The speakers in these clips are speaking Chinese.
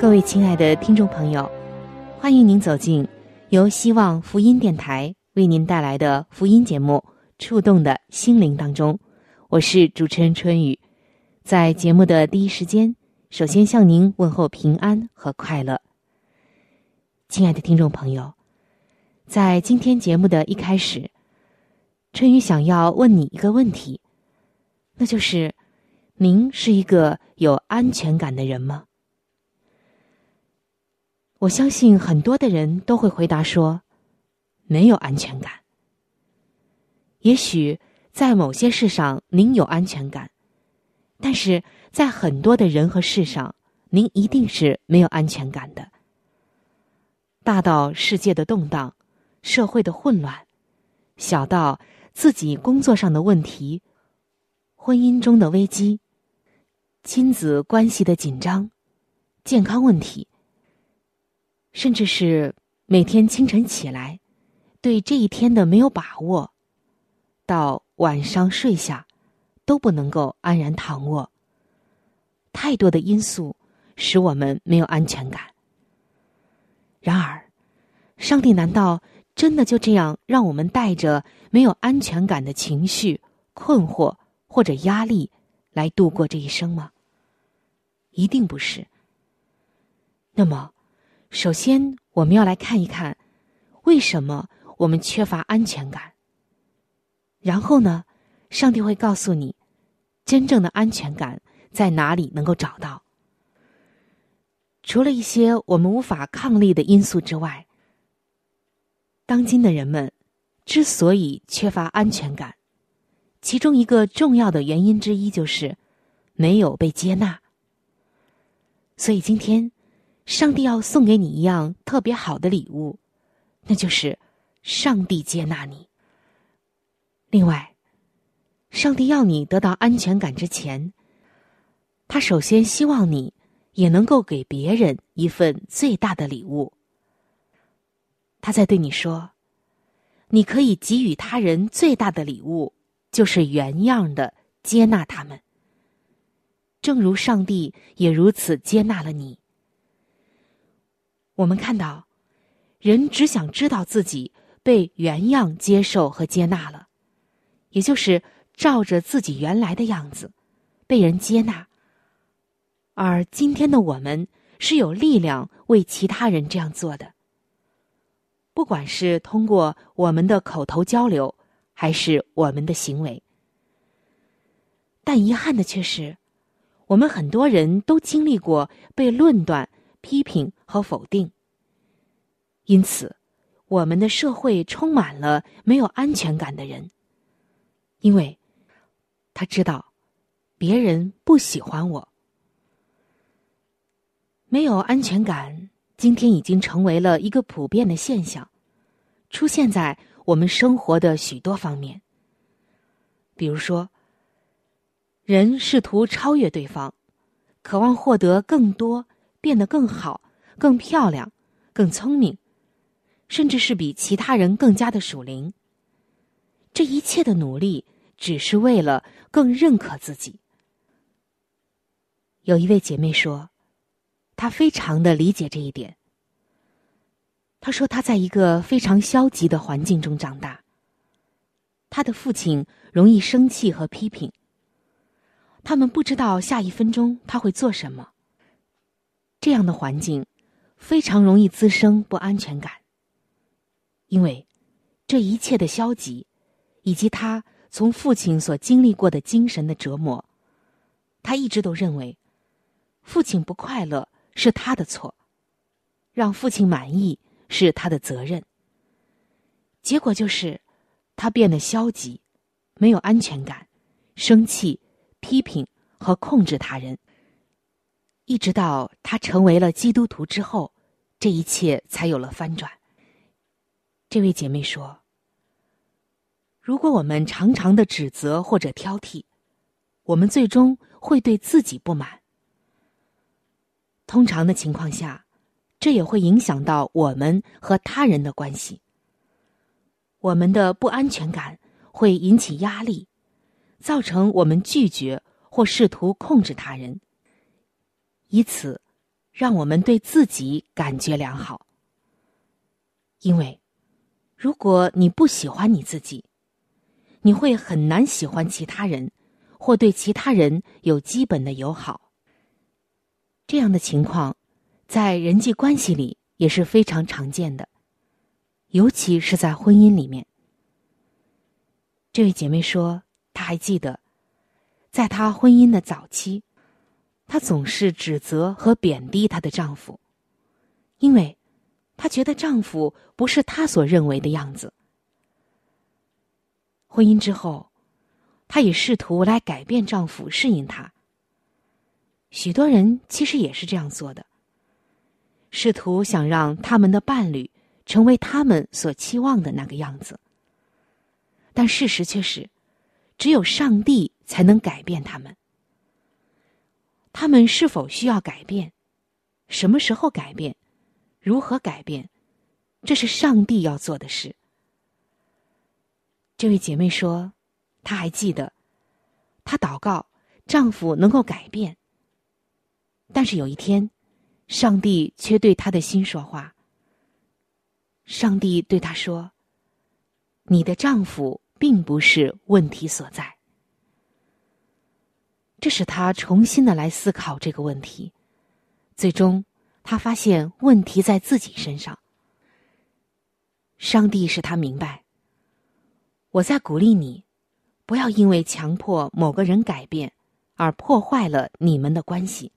各位亲爱的听众朋友，欢迎您走进由希望福音电台为您带来的福音节目。触动的心灵当中，我是主持人春雨，在节目的第一时间，首先向您问候平安和快乐。亲爱的听众朋友，在今天节目的一开始，春雨想要问你一个问题，那就是：您是一个有安全感的人吗？我相信很多的人都会回答说，没有安全感。也许在某些事上您有安全感，但是在很多的人和事上，您一定是没有安全感的。大到世界的动荡、社会的混乱，小到自己工作上的问题、婚姻中的危机、亲子关系的紧张、健康问题，甚至是每天清晨起来对这一天的没有把握。到晚上睡下，都不能够安然躺卧。太多的因素使我们没有安全感。然而，上帝难道真的就这样让我们带着没有安全感的情绪、困惑或者压力来度过这一生吗？一定不是。那么，首先我们要来看一看，为什么我们缺乏安全感。然后呢，上帝会告诉你，真正的安全感在哪里能够找到。除了一些我们无法抗力的因素之外，当今的人们之所以缺乏安全感，其中一个重要的原因之一就是没有被接纳。所以今天，上帝要送给你一样特别好的礼物，那就是上帝接纳你。另外，上帝要你得到安全感之前，他首先希望你也能够给别人一份最大的礼物。他在对你说：“你可以给予他人最大的礼物，就是原样的接纳他们，正如上帝也如此接纳了你。”我们看到，人只想知道自己被原样接受和接纳了。也就是照着自己原来的样子，被人接纳。而今天的我们是有力量为其他人这样做的，不管是通过我们的口头交流，还是我们的行为。但遗憾的却是，我们很多人都经历过被论断、批评和否定，因此，我们的社会充满了没有安全感的人。因为，他知道别人不喜欢我，没有安全感。今天已经成为了一个普遍的现象，出现在我们生活的许多方面。比如说，人试图超越对方，渴望获得更多，变得更好、更漂亮、更聪明，甚至是比其他人更加的属灵。这一切的努力。只是为了更认可自己。有一位姐妹说，她非常的理解这一点。她说，她在一个非常消极的环境中长大。她的父亲容易生气和批评。他们不知道下一分钟他会做什么，这样的环境非常容易滋生不安全感，因为这一切的消极，以及他从父亲所经历过的精神的折磨，他一直都认为父亲不快乐是他的错，让父亲满意是他的责任。结果就是他变得消极，没有安全感，生气、批评和控制他人。一直到他成为了基督徒之后，这一切才有了翻转。这位姐妹说：“如果我们常常的指责或者挑剔，我们最终会对自己不满。通常的情况下，这也会影响到我们和他人的关系。我们的不安全感会引起压力，造成我们拒绝或试图控制他人。”以此，让我们对自己感觉良好。因为，如果你不喜欢你自己，你会很难喜欢其他人，或对其他人有基本的友好。这样的情况，在人际关系里也是非常常见的，尤其是在婚姻里面。这位姐妹说，她还记得，在她婚姻的早期。她总是指责和贬低她的丈夫，因为她觉得丈夫不是她所认为的样子。婚姻之后，她也试图来改变丈夫，适应他。许多人其实也是这样做的，试图想让他们的伴侣成为他们所期望的那个样子。但事实却是，只有上帝才能改变他们。他们是否需要改变？什么时候改变？如何改变？这是上帝要做的事。这位姐妹说，她还记得，她祷告丈夫能够改变。但是有一天，上帝却对她的心说话。上帝对她说：“你的丈夫并不是问题所在。”这使他重新的来思考这个问题，最终他发现问题在自己身上。上帝使他明白，我在鼓励你，不要因为强迫某个人改变而破坏了你们的关系。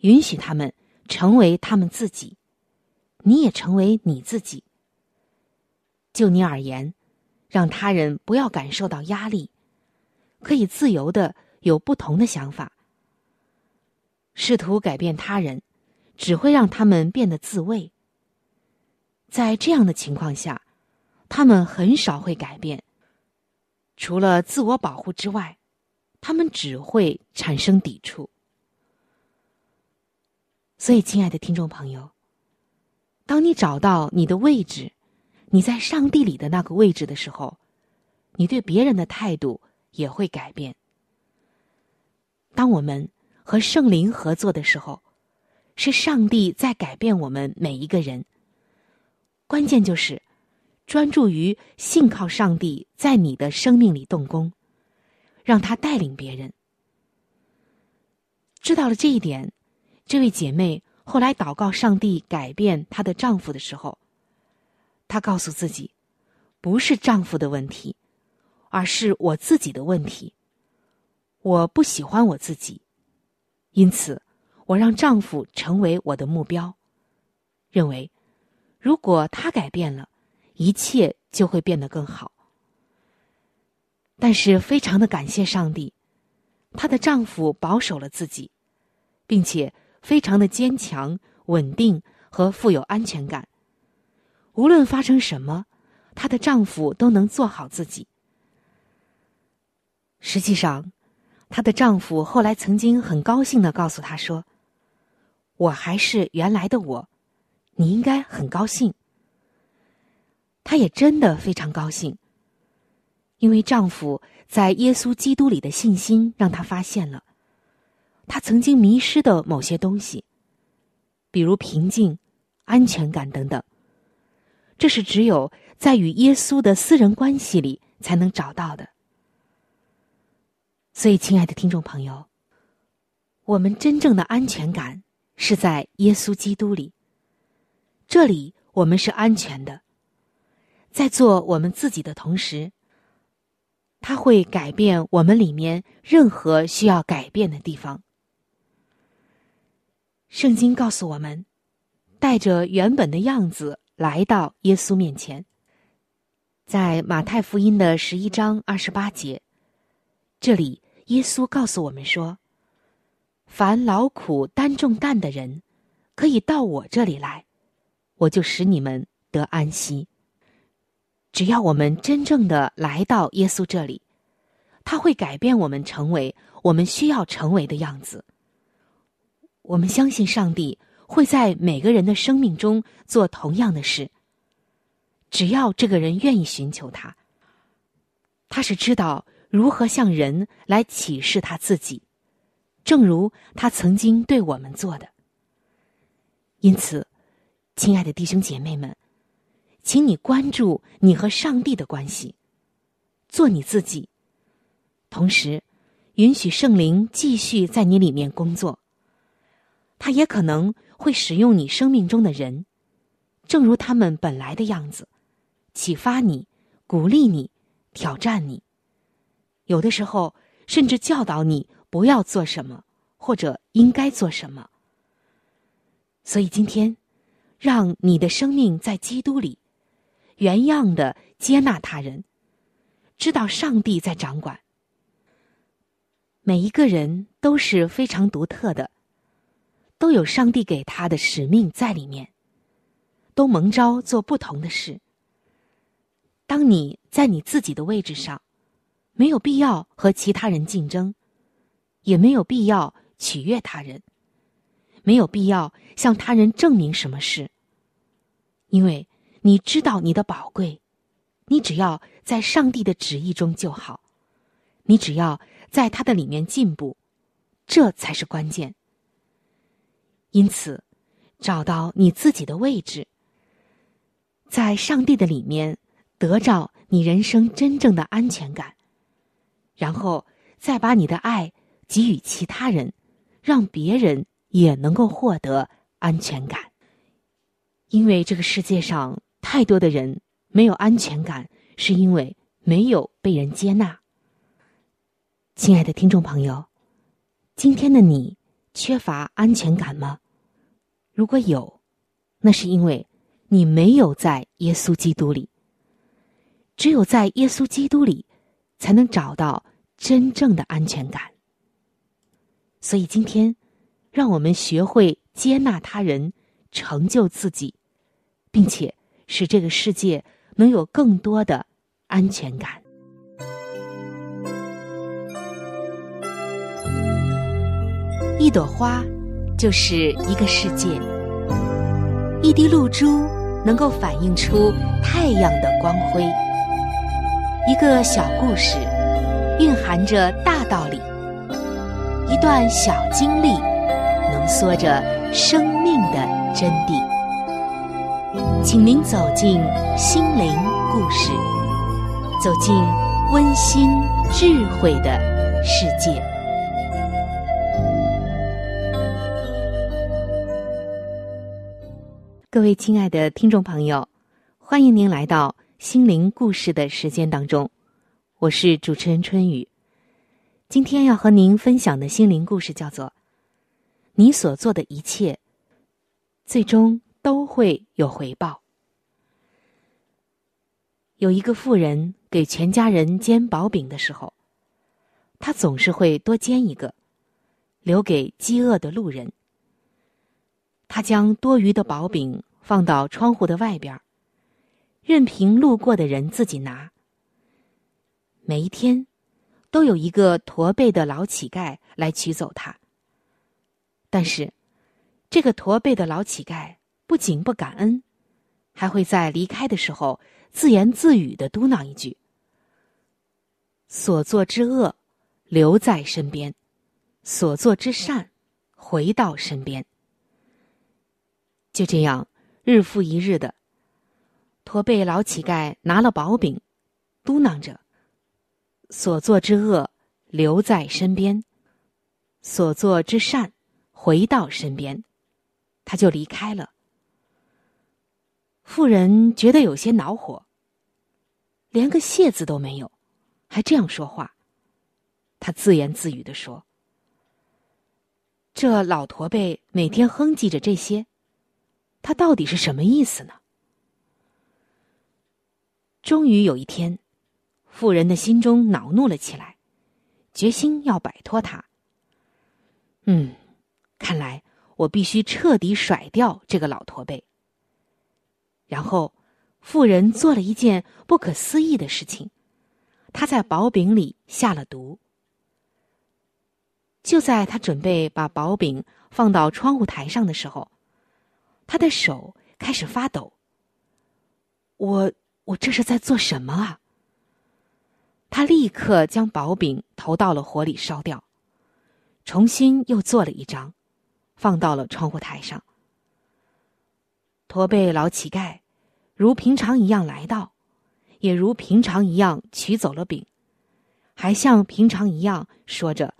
允许他们成为他们自己，你也成为你自己。就你而言，让他人不要感受到压力，可以自由的。有不同的想法，试图改变他人，只会让他们变得自卫。在这样的情况下，他们很少会改变。除了自我保护之外，他们只会产生抵触。所以，亲爱的听众朋友，当你找到你的位置，你在上帝里的那个位置的时候，你对别人的态度也会改变。当我们和圣灵合作的时候，是上帝在改变我们每一个人。关键就是专注于信靠上帝在你的生命里动工，让他带领别人。知道了这一点，这位姐妹后来祷告上帝改变她的丈夫的时候，她告诉自己，不是丈夫的问题，而是我自己的问题。我不喜欢我自己，因此我让丈夫成为我的目标，认为如果他改变了，一切就会变得更好。但是非常的感谢上帝，她的丈夫保守了自己，并且非常的坚强、稳定和富有安全感。无论发生什么，她的丈夫都能做好自己。实际上。她的丈夫后来曾经很高兴的告诉她说：“我还是原来的我，你应该很高兴。”她也真的非常高兴，因为丈夫在耶稣基督里的信心让她发现了，她曾经迷失的某些东西，比如平静、安全感等等。这是只有在与耶稣的私人关系里才能找到的。所以，亲爱的听众朋友，我们真正的安全感是在耶稣基督里。这里我们是安全的，在做我们自己的同时，他会改变我们里面任何需要改变的地方。圣经告诉我们，带着原本的样子来到耶稣面前。在马太福音的十一章二十八节，这里耶稣告诉我们说。凡劳苦担重担的人，可以到我这里来，我就使你们得安息。只要我们真正的来到耶稣这里，他会改变我们，成为我们需要成为的样子。我们相信上帝会在每个人的生命中做同样的事。只要这个人愿意寻求他，他是知道如何向人来启示他自己。正如他曾经对我们做的，因此，亲爱的弟兄姐妹们，请你关注你和上帝的关系，做你自己，同时允许圣灵继续在你里面工作。他也可能会使用你生命中的人，正如他们本来的样子，启发你、鼓励你、挑战你，有的时候甚至教导你。不要做什么，或者应该做什么。所以今天，让你的生命在基督里，原样的接纳他人，知道上帝在掌管。每一个人都是非常独特的，都有上帝给他的使命在里面，都蒙召做不同的事。当你在你自己的位置上，没有必要和其他人竞争。也没有必要取悦他人，没有必要向他人证明什么事，因为你知道你的宝贵，你只要在上帝的旨意中就好，你只要在他的里面进步，这才是关键。因此，找到你自己的位置，在上帝的里面得着你人生真正的安全感，然后再把你的爱。给予其他人，让别人也能够获得安全感。因为这个世界上太多的人没有安全感，是因为没有被人接纳。亲爱的听众朋友，今天的你缺乏安全感吗？如果有，那是因为你没有在耶稣基督里。只有在耶稣基督里，才能找到真正的安全感。所以今天，让我们学会接纳他人，成就自己，并且使这个世界能有更多的安全感。一朵花就是一个世界，一滴露珠能够反映出太阳的光辉，一个小故事蕴含着大道理。一段小经历，浓缩着生命的真谛。请您走进心灵故事，走进温馨智慧的世界。各位亲爱的听众朋友，欢迎您来到心灵故事的时间当中，我是主持人春雨。今天要和您分享的心灵故事叫做“你所做的一切，最终都会有回报”。有一个富人给全家人煎薄饼的时候，他总是会多煎一个，留给饥饿的路人。他将多余的薄饼放到窗户的外边，任凭路过的人自己拿。每一天。都有一个驼背的老乞丐来取走它。但是，这个驼背的老乞丐不仅不感恩，还会在离开的时候自言自语的嘟囔一句：“所做之恶，留在身边；所做之善，回到身边。”就这样，日复一日的，驼背老乞丐拿了薄饼，嘟囔着。所做之恶留在身边，所做之善回到身边，他就离开了。妇人觉得有些恼火，连个谢字都没有，还这样说话。他自言自语的说：“这老驼背每天哼唧着这些，他到底是什么意思呢？”终于有一天，妇人的心中恼怒了起来，决心要摆脱他。嗯，看来我必须彻底甩掉这个老驼背。然后，妇人做了一件不可思议的事情，她在薄饼里下了毒。就在他准备把薄饼放到窗户台上的时候，他的手开始发抖。我我这是在做什么啊？他立刻将薄饼投到了火里烧掉，重新又做了一张，放到了窗户台上。驼背老乞丐如平常一样来到，也如平常一样取走了饼，还像平常一样说着。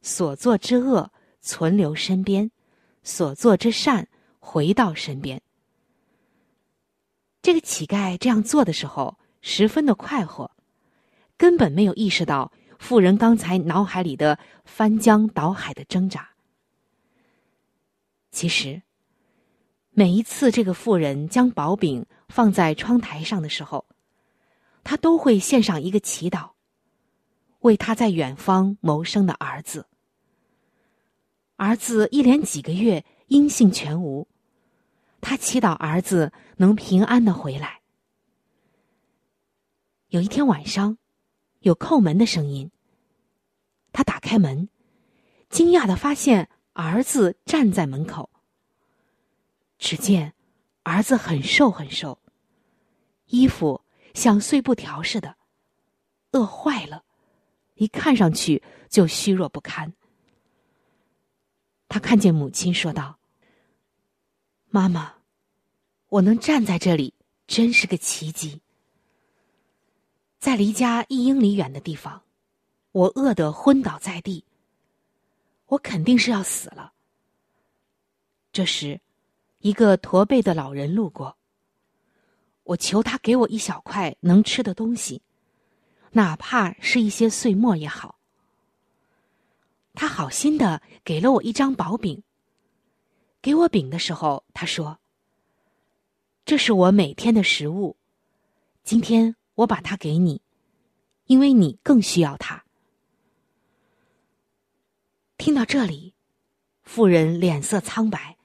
所做之恶存留身边，所做之善回到身边。这个乞丐这样做的时候，十分的快活，根本没有意识到妇人刚才脑海里的翻江倒海的挣扎。其实，每一次这个妇人将薄饼放在窗台上的时候，他都会献上一个祈祷。为他在远方谋生的儿子，儿子一连几个月音信全无，他祈祷儿子能平安的回来。有一天晚上，有叩门的声音。他打开门，惊讶的发现儿子站在门口。只见儿子很瘦很瘦，衣服像碎布条似的，饿坏了。一看上去就虚弱不堪。他看见母亲，说道：“妈妈，我能站在这里，真是个奇迹。在离家一英里远的地方，我饿得昏倒在地，我肯定是要死了。这时，一个驼背的老人路过，我求他给我一小块能吃的东西。”哪怕是一些碎末也好，他好心的给了我一张薄饼。给我饼的时候，他说：“这是我每天的食物，今天我把它给你，因为你更需要它。”听到这里，妇人脸色苍白，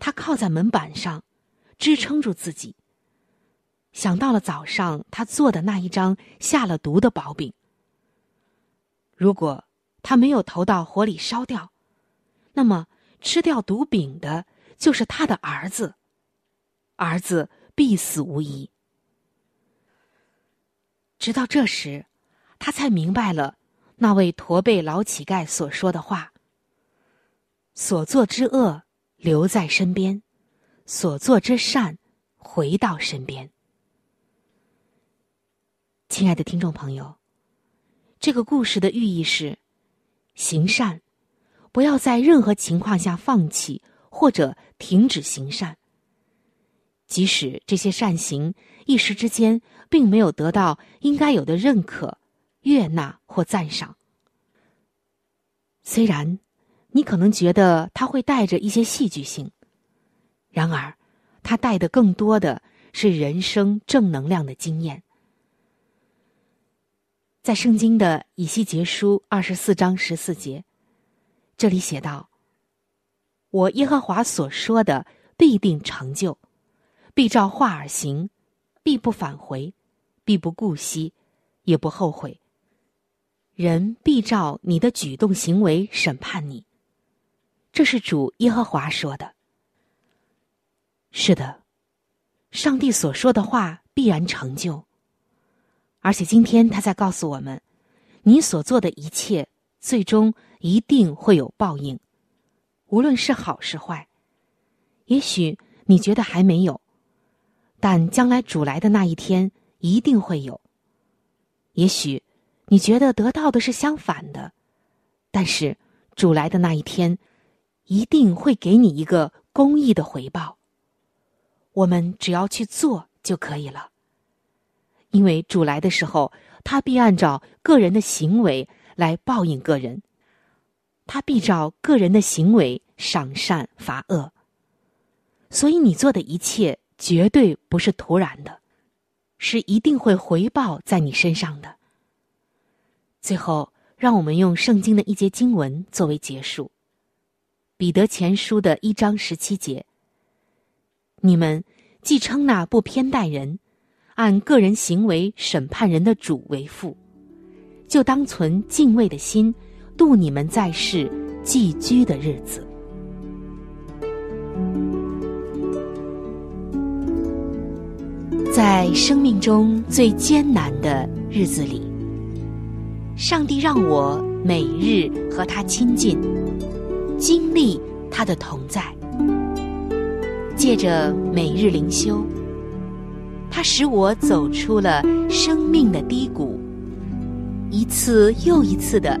她靠在门板上，支撑住自己。想到了早上他做的那一张下了毒的薄饼。如果他没有投到火里烧掉，那么吃掉毒饼的就是他的儿子，儿子必死无疑。直到这时，他才明白了那位驼背老乞丐所说的话：所做之恶留在身边，所做之善回到身边。亲爱的听众朋友，这个故事的寓意是：行善，不要在任何情况下放弃或者停止行善。即使这些善行一时之间并没有得到应该有的认可、悦纳或赞赏，虽然你可能觉得它会带着一些戏剧性，然而它带的更多的是人生正能量的经验。在圣经的以西结书二十四章十四节，这里写道：“我耶和华所说的必定成就，必照话而行，必不返回，必不顾惜，也不后悔。人必照你的举动行为审判你。”这是主耶和华说的。是的，上帝所说的话必然成就。而且今天他在告诉我们，你所做的一切最终一定会有报应，无论是好是坏。也许你觉得还没有，但将来主来的那一天一定会有。也许你觉得得到的是相反的，但是主来的那一天一定会给你一个公义的回报。我们只要去做就可以了。因为主来的时候，他必按照个人的行为来报应个人，他必照个人的行为赏善罚恶。所以你做的一切绝对不是突然的，是一定会回报在你身上的。最后，让我们用圣经的一节经文作为结束，《彼得前书》的一章十七节：“你们既称那不偏待人。”按个人行为审判人的主为父，就当存敬畏的心，度你们在世寄居的日子。在生命中最艰难的日子里，上帝让我每日和他亲近，经历他的同在，借着每日灵修。他使我走出了生命的低谷，一次又一次的，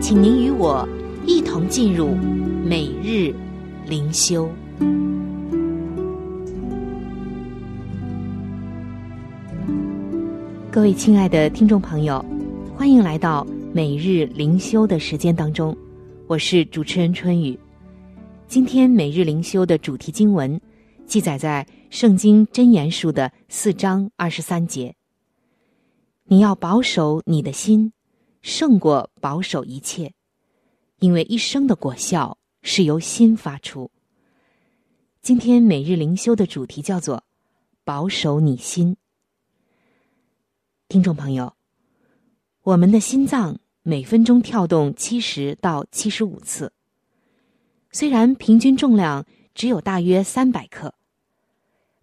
请您与我一同进入每日灵修。各位亲爱的听众朋友，欢迎来到每日灵修的时间当中，我是主持人春雨。今天每日灵修的主题经文记载在。圣经真言书的四章二十三节，你要保守你的心，胜过保守一切，因为一生的果效是由心发出。今天每日灵修的主题叫做“保守你心”。听众朋友，我们的心脏每分钟跳动七十到七十五次，虽然平均重量只有大约三百克。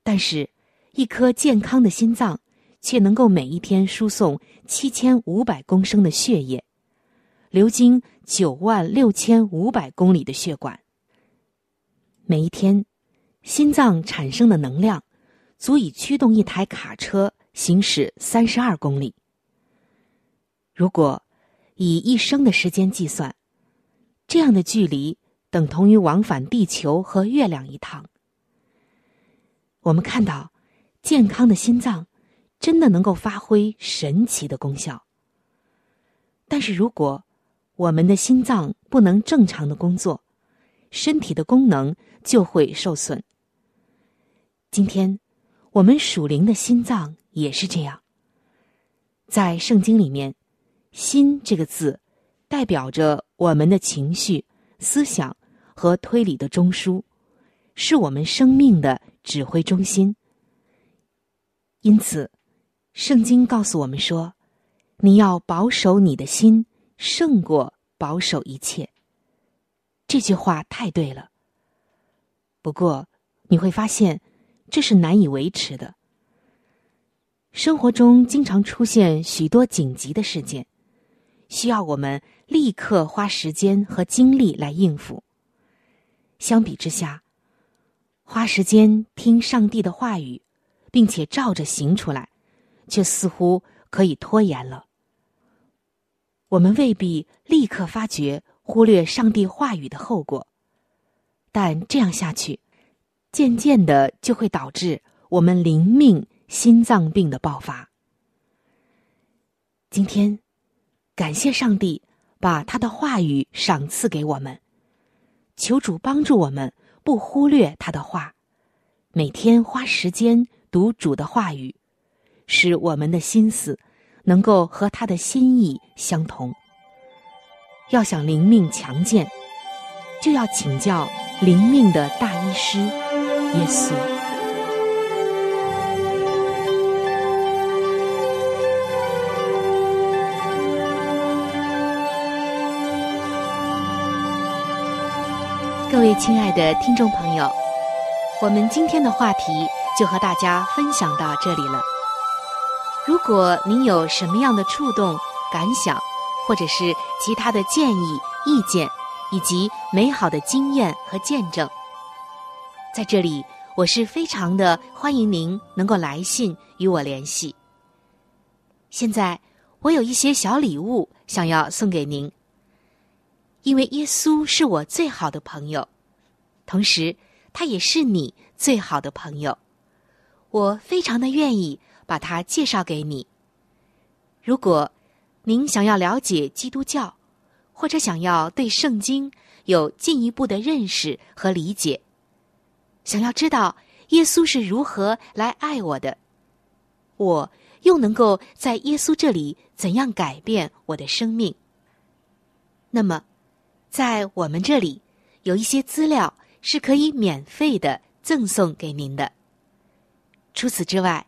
但是，一颗健康的心脏却能够每一天输送七千五百公升的血液，流经九万六千五百公里的血管。每一天，心脏产生的能量足以驱动一台卡车行驶三十二公里。如果以一生的时间计算，这样的距离等同于往返地球和月亮一趟。我们看到，健康的心脏真的能够发挥神奇的功效。但是，如果我们的心脏不能正常的工作，身体的功能就会受损。今天，我们属灵的心脏也是这样。在圣经里面，“心”这个字代表着我们的情绪、思想和推理的中枢，是我们生命的。指挥中心。因此，圣经告诉我们说：“你要保守你的心，胜过保守一切。”这句话太对了。不过，你会发现这是难以维持的。生活中经常出现许多紧急的事件，需要我们立刻花时间和精力来应付。相比之下，花时间听上帝的话语，并且照着行出来，却似乎可以拖延了。我们未必立刻发觉忽略上帝话语的后果，但这样下去，渐渐的就会导致我们灵命心脏病的爆发。今天，感谢上帝把他的话语赏赐给我们，求主帮助我们。不忽略他的话，每天花时间读主的话语，使我们的心思能够和他的心意相同。要想灵命强健，就要请教灵命的大医师耶稣。各位亲爱的听众朋友，我们今天的话题就和大家分享到这里了。如果您有什么样的触动、感想，或者是其他的建议、意见，以及美好的经验和见证，在这里我是非常的欢迎您能够来信与我联系。现在我有一些小礼物想要送给您，因为耶稣是我最好的朋友，同时他也是你最好的朋友，我非常的愿意把他介绍给你。如果。您想要了解基督教，或者想要对圣经有进一步的认识和理解，想要知道耶稣是如何来爱我的，我又能够在耶稣这里怎样改变我的生命？那么，在我们这里有一些资料是可以免费的赠送给您的。除此之外，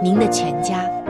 您的全家。